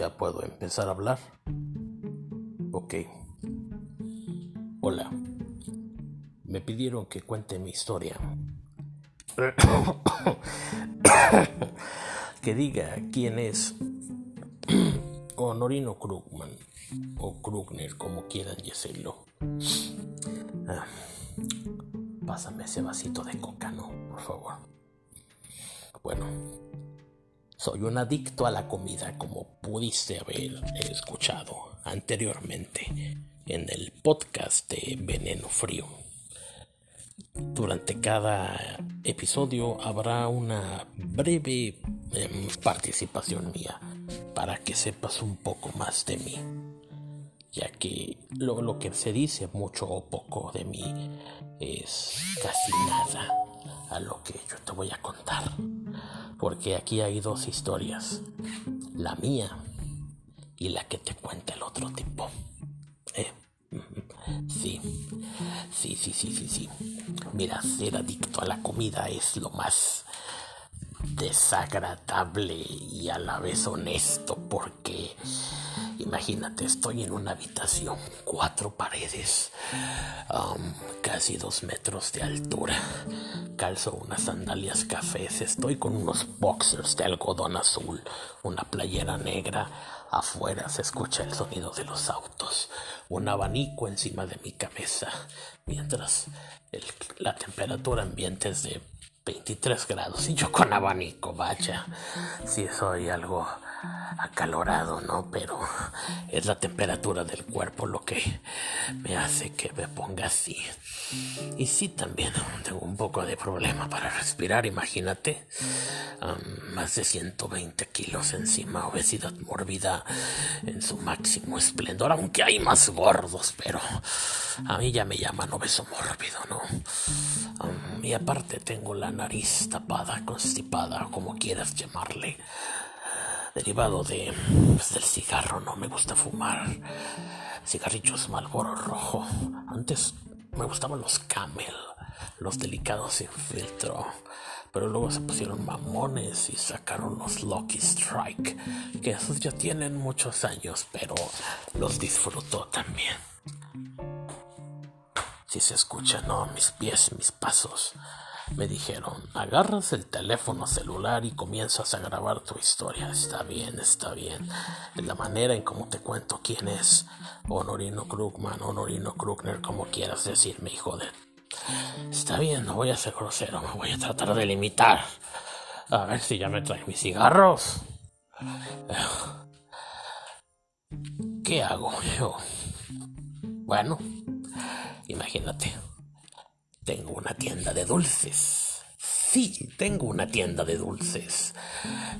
Ya puedo empezar a hablar. Ok. Hola. Me pidieron que cuente mi historia. que diga quién es Honorino Krugman o Krugner, como quieran decirlo. Ah, pásame ese vasito de coca, ¿no? Por favor. Bueno, soy un adicto a la comida, como pudiste haber escuchado anteriormente en el podcast de Veneno Frío. Durante cada episodio habrá una breve em, participación mía para que sepas un poco más de mí, ya que lo, lo que se dice mucho o poco de mí es casi nada a lo que yo te voy a contar porque aquí hay dos historias, la mía y la que te cuenta el otro tipo. Eh, sí, sí, sí, sí, sí, sí. Mira, ser adicto a la comida es lo más desagradable y a la vez honesto porque imagínate estoy en una habitación cuatro paredes casi dos metros de altura calzo unas sandalias cafés estoy con unos boxers de algodón azul una playera negra afuera se escucha el sonido de los autos un abanico encima de mi cabeza mientras la temperatura ambiente es de 23 grados y yo con abanico, vaya. Sí soy algo acalorado, ¿no? Pero es la temperatura del cuerpo lo que me hace que me ponga así. Y sí, también tengo un poco de problema para respirar, imagínate. más de 120 kilos encima, obesidad mórbida en su máximo esplendor, aunque hay más gordos, pero a mí ya me llaman obeso mórbido, ¿no? y aparte tengo la nariz tapada, constipada, como quieras llamarle derivado de pues, del cigarro, no me gusta fumar cigarrillos Malboro rojo. Antes me gustaban los Camel, los delicados sin filtro, pero luego se pusieron mamones y sacaron los Lucky Strike, que esos ya tienen muchos años, pero los disfruto también. Si se escuchan, ¿no? Mis pies, mis pasos. Me dijeron, agarras el teléfono celular y comienzas a grabar tu historia. Está bien, está bien. La manera en cómo te cuento quién es Honorino Krugman, Honorino Krugner, como quieras decirme, hijo de... Está bien, no voy a ser grosero, me voy a tratar de limitar. A ver si ya me traen mis cigarros. ¿Qué hago yo? Bueno, imagínate. Tengo una tienda de dulces. Sí, tengo una tienda de dulces.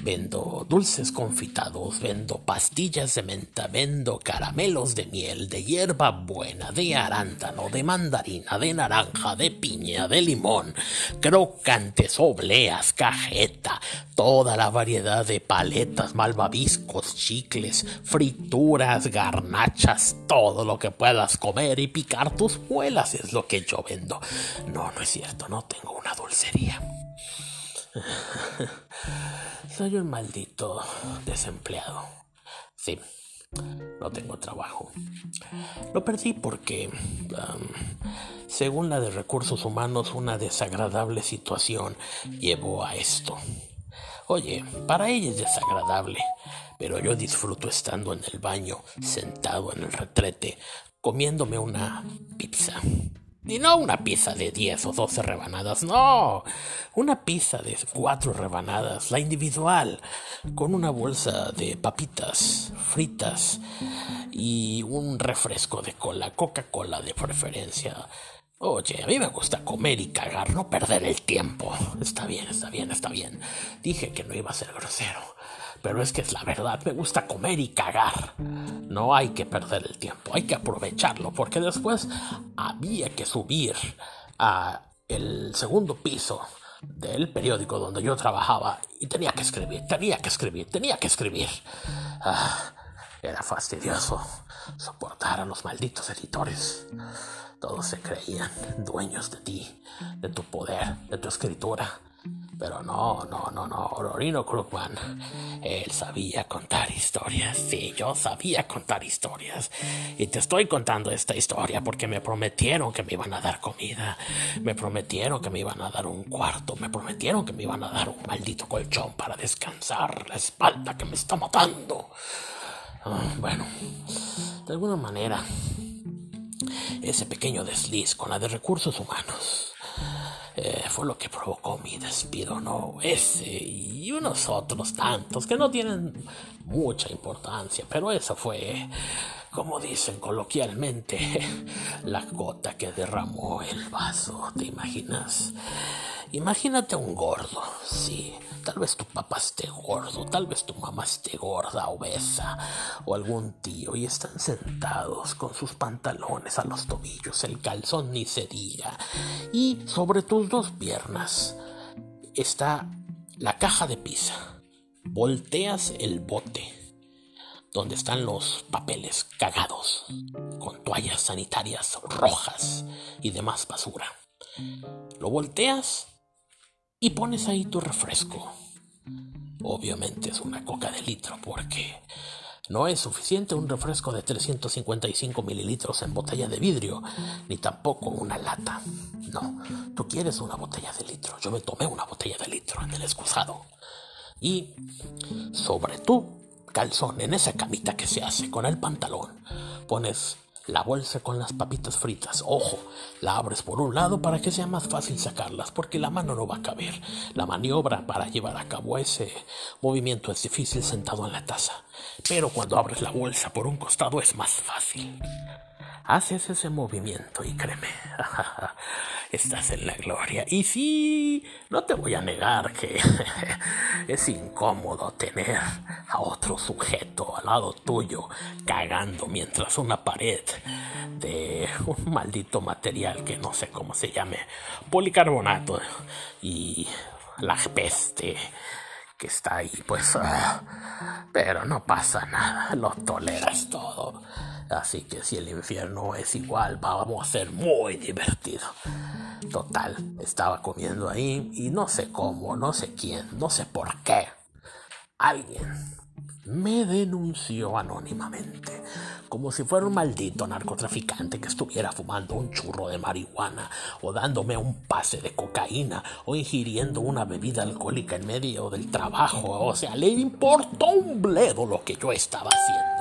Vendo dulces confitados, vendo pastillas de menta, vendo caramelos de miel, de hierba buena, de arándano, de mandarina, de naranja, de piña, de limón, crocantes, obleas, cajeta, toda la variedad de paletas, malvaviscos, chicles, frituras, garnachas, todo lo que puedas comer y picar tus muelas es lo que yo vendo. No, no es cierto, no tengo una dulcería. Soy un maldito desempleado. Sí, no tengo trabajo. Lo perdí porque, según la de recursos humanos, una desagradable situación llevó a esto. Oye, para ella es desagradable, pero yo disfruto estando en el baño, sentado en el retrete, comiéndome una pizza. Y no una pizza de 10 o 12 rebanadas, no. Una pizza de 4 rebanadas, la individual, con una bolsa de papitas fritas y un refresco de cola, Coca-Cola de preferencia. Oye, a mí me gusta comer y cagar, no perder el tiempo. Está bien, está bien, está bien. Dije que no iba a ser grosero. Pero es que es la verdad, me gusta comer y cagar. No hay que perder el tiempo, hay que aprovecharlo, porque después había que subir a el segundo piso del periódico donde yo trabajaba y tenía que escribir, tenía que escribir, tenía que escribir. Ah, era fastidioso soportar a los malditos editores. Todos se creían dueños de ti, de tu poder, de tu escritura. Pero no, no, no, no, Orino Krugman, él sabía contar historias, sí, yo sabía contar historias. Y te estoy contando esta historia porque me prometieron que me iban a dar comida, me prometieron que me iban a dar un cuarto, me prometieron que me iban a dar un maldito colchón para descansar la espalda que me está matando. Ah, bueno, de alguna manera, ese pequeño desliz con la de recursos humanos eh, fue lo que provocó mi despido, ¿no? Ese y unos otros tantos que no tienen mucha importancia, pero eso fue, como dicen coloquialmente, la gota que derramó el vaso, ¿te imaginas? Imagínate un gordo, sí. Tal vez tu papá esté gordo, tal vez tu mamá esté gorda, obesa, o algún tío, y están sentados con sus pantalones a los tobillos, el calzón ni se diga, y sobre tus dos piernas está la caja de pizza. Volteas el bote donde están los papeles cagados, con toallas sanitarias rojas y demás basura. Lo volteas y pones ahí tu refresco. Obviamente es una coca de litro porque no es suficiente un refresco de 355 mililitros en botella de vidrio, ni tampoco una lata. No, tú quieres una botella de litro. Yo me tomé una botella de litro en el excusado. Y sobre tu calzón, en esa camita que se hace con el pantalón, pones la bolsa con las papitas fritas. Ojo, la abres por un lado para que sea más fácil sacarlas, porque la mano no va a caber. La maniobra para llevar a cabo ese movimiento es difícil sentado en la taza, pero cuando abres la bolsa por un costado es más fácil. Haces ese movimiento y créeme, estás en la gloria. Y sí, no te voy a negar que es incómodo tener a otro sujeto al lado tuyo cagando mientras una pared de un maldito material que no sé cómo se llame, policarbonato y la peste que está ahí, pues, ah, pero no pasa nada, lo toleras todo. Así que si el infierno es igual, vamos a ser muy divertido. Total, estaba comiendo ahí y no sé cómo, no sé quién, no sé por qué. Alguien me denunció anónimamente, como si fuera un maldito narcotraficante que estuviera fumando un churro de marihuana, o dándome un pase de cocaína, o ingiriendo una bebida alcohólica en medio del trabajo. O sea, le importó un bledo lo que yo estaba haciendo.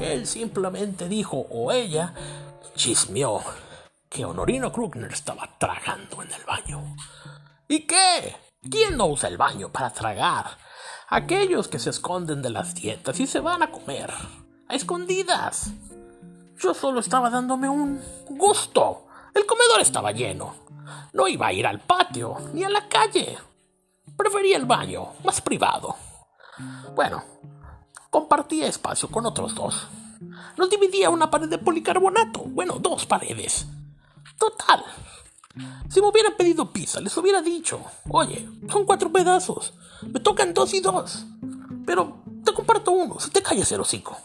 Él simplemente dijo, o ella, chismeó, que Honorino Krugner estaba tragando en el baño. ¿Y qué? ¿Quién no usa el baño para tragar? aquellos que se esconden de las dietas y se van a comer a escondidas. Yo solo estaba dándome un gusto. El comedor estaba lleno. No iba a ir al patio ni a la calle. Prefería el baño, más privado. Bueno, compartía espacio con otros dos. Nos dividía una pared de policarbonato. Bueno, dos paredes. Total, si me hubieran pedido pizza, les hubiera dicho, oye, son cuatro pedazos, me tocan dos y dos, pero te comparto uno, si te calles el hocico.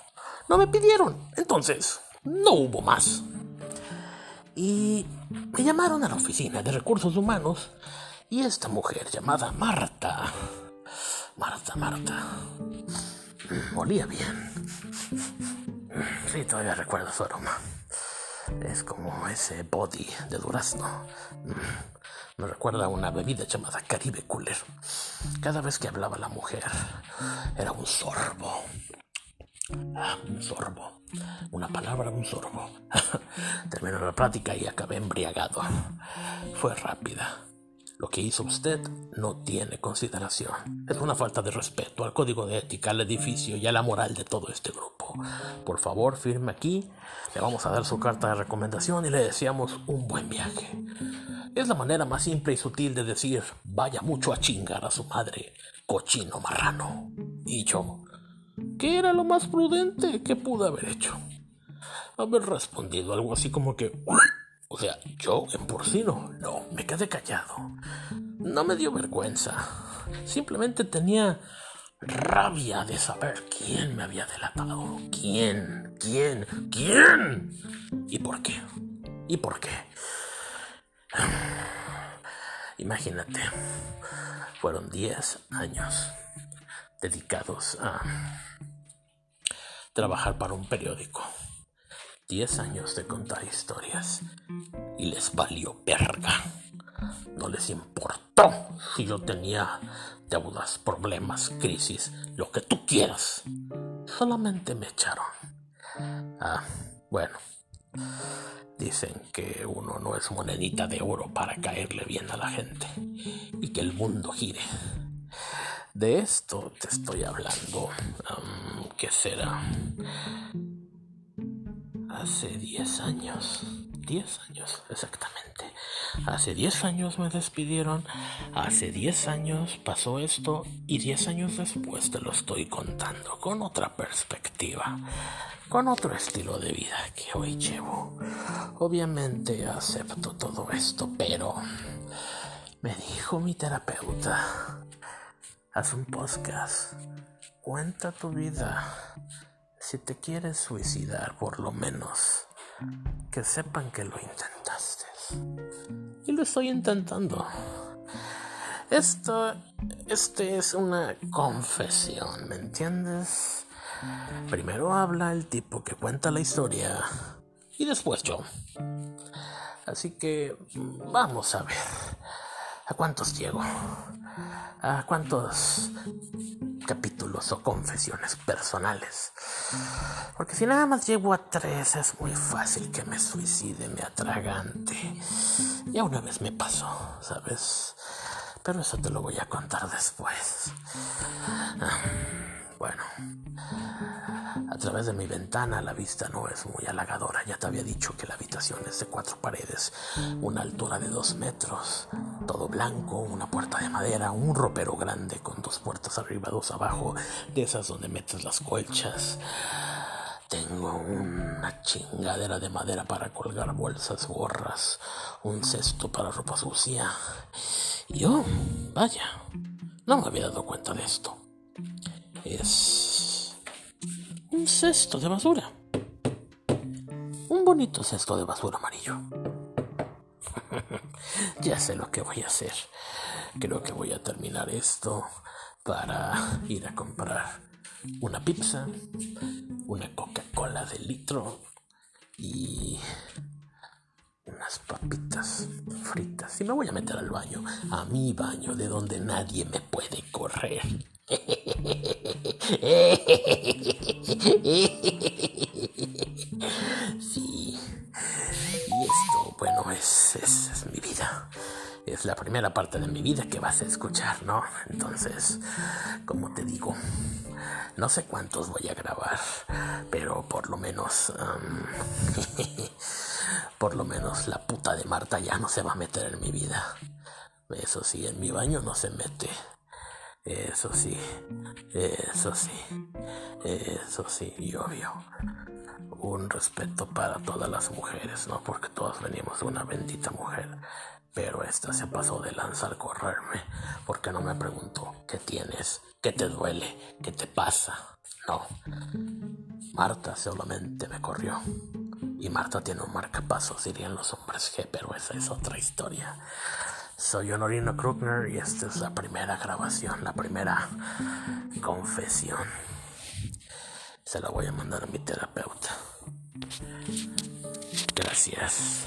No me pidieron, entonces no hubo más. Y me llamaron a la oficina de recursos humanos y esta mujer llamada Marta, Marta, Marta, olía bien. Sí, todavía recuerdo su aroma. Es como ese body de durazno. Mm, me recuerda a una bebida llamada Caribe Cooler. Cada vez que hablaba la mujer, era un sorbo. Ah, un sorbo. Una palabra, un sorbo. Terminó la plática y acabé embriagado. Fue rápida. Lo que hizo usted no tiene consideración. Es una falta de respeto al código de ética, al edificio y a la moral de todo este grupo. Por favor, firme aquí. Le vamos a dar su carta de recomendación y le deseamos un buen viaje. Es la manera más simple y sutil de decir vaya mucho a chingar a su madre, cochino marrano. Y yo, ¿qué era lo más prudente que pude haber hecho? Haber respondido algo así como que... O sea, yo en porcino, no, me quedé callado. No me dio vergüenza. Simplemente tenía rabia de saber quién me había delatado. ¿Quién? ¿Quién? ¿Quién? ¿Y por qué? ¿Y por qué? Imagínate, fueron 10 años dedicados a trabajar para un periódico. 10 años de contar historias y les valió verga. No les importó si yo tenía deudas, problemas, crisis, lo que tú quieras. Solamente me echaron. Ah, bueno. Dicen que uno no es monedita de oro para caerle bien a la gente y que el mundo gire. De esto te estoy hablando, que será hace 10 años. 10 años, exactamente. Hace 10 años me despidieron, hace 10 años pasó esto y 10 años después te lo estoy contando con otra perspectiva con otro estilo de vida que hoy llevo. Obviamente acepto todo esto, pero me dijo mi terapeuta, haz un podcast, cuenta tu vida. Si te quieres suicidar, por lo menos, que sepan que lo intentaste. Y lo estoy intentando. Esto, este es una confesión, ¿me entiendes? Primero habla el tipo que cuenta la historia y después yo. Así que vamos a ver. ¿A cuántos llego? ¿A cuántos capítulos o confesiones personales? Porque si nada más llego a tres es muy fácil que me suicide, me atragante. Ya una vez me pasó, ¿sabes? Pero eso te lo voy a contar después. Ah, bueno, a través de mi ventana la vista no es muy halagadora. Ya te había dicho que la habitación es de cuatro paredes, una altura de dos metros, todo blanco, una puerta de madera, un ropero grande con dos puertas arriba, dos abajo, de esas donde metes las colchas. Tengo una chingadera de madera para colgar bolsas, gorras, un cesto para ropa sucia. Y yo, vaya, no me había dado cuenta de esto. Es un cesto de basura. Un bonito cesto de basura amarillo. ya sé lo que voy a hacer. Creo que voy a terminar esto para ir a comprar una pizza, una Coca-Cola de litro y unas papitas fritas. Y me voy a meter al baño, a mi baño, de donde nadie me puede correr. Sí. Y esto, bueno, es, es, mi vida. Es la primera parte de mi vida que vas a escuchar, ¿no? Entonces, como te digo, no sé cuántos voy a grabar, pero por lo menos... por lo menos la puta de Marta ya no se va a meter en mi vida. Eso sí, en mi baño no se mete. Eso sí, eso sí, eso sí, y obvio. Un respeto para todas las mujeres, ¿no? Porque todas venimos de una bendita mujer. Pero esta se pasó de lanzar correrme porque no me preguntó qué tienes, qué te duele, qué te pasa. No. Marta solamente me corrió. Y Marta tiene un marcapasos, dirían los hombres G, pero esa es otra historia. Soy Honorino Krugner y esta es la primera grabación, la primera confesión. Se la voy a mandar a mi terapeuta. Gracias.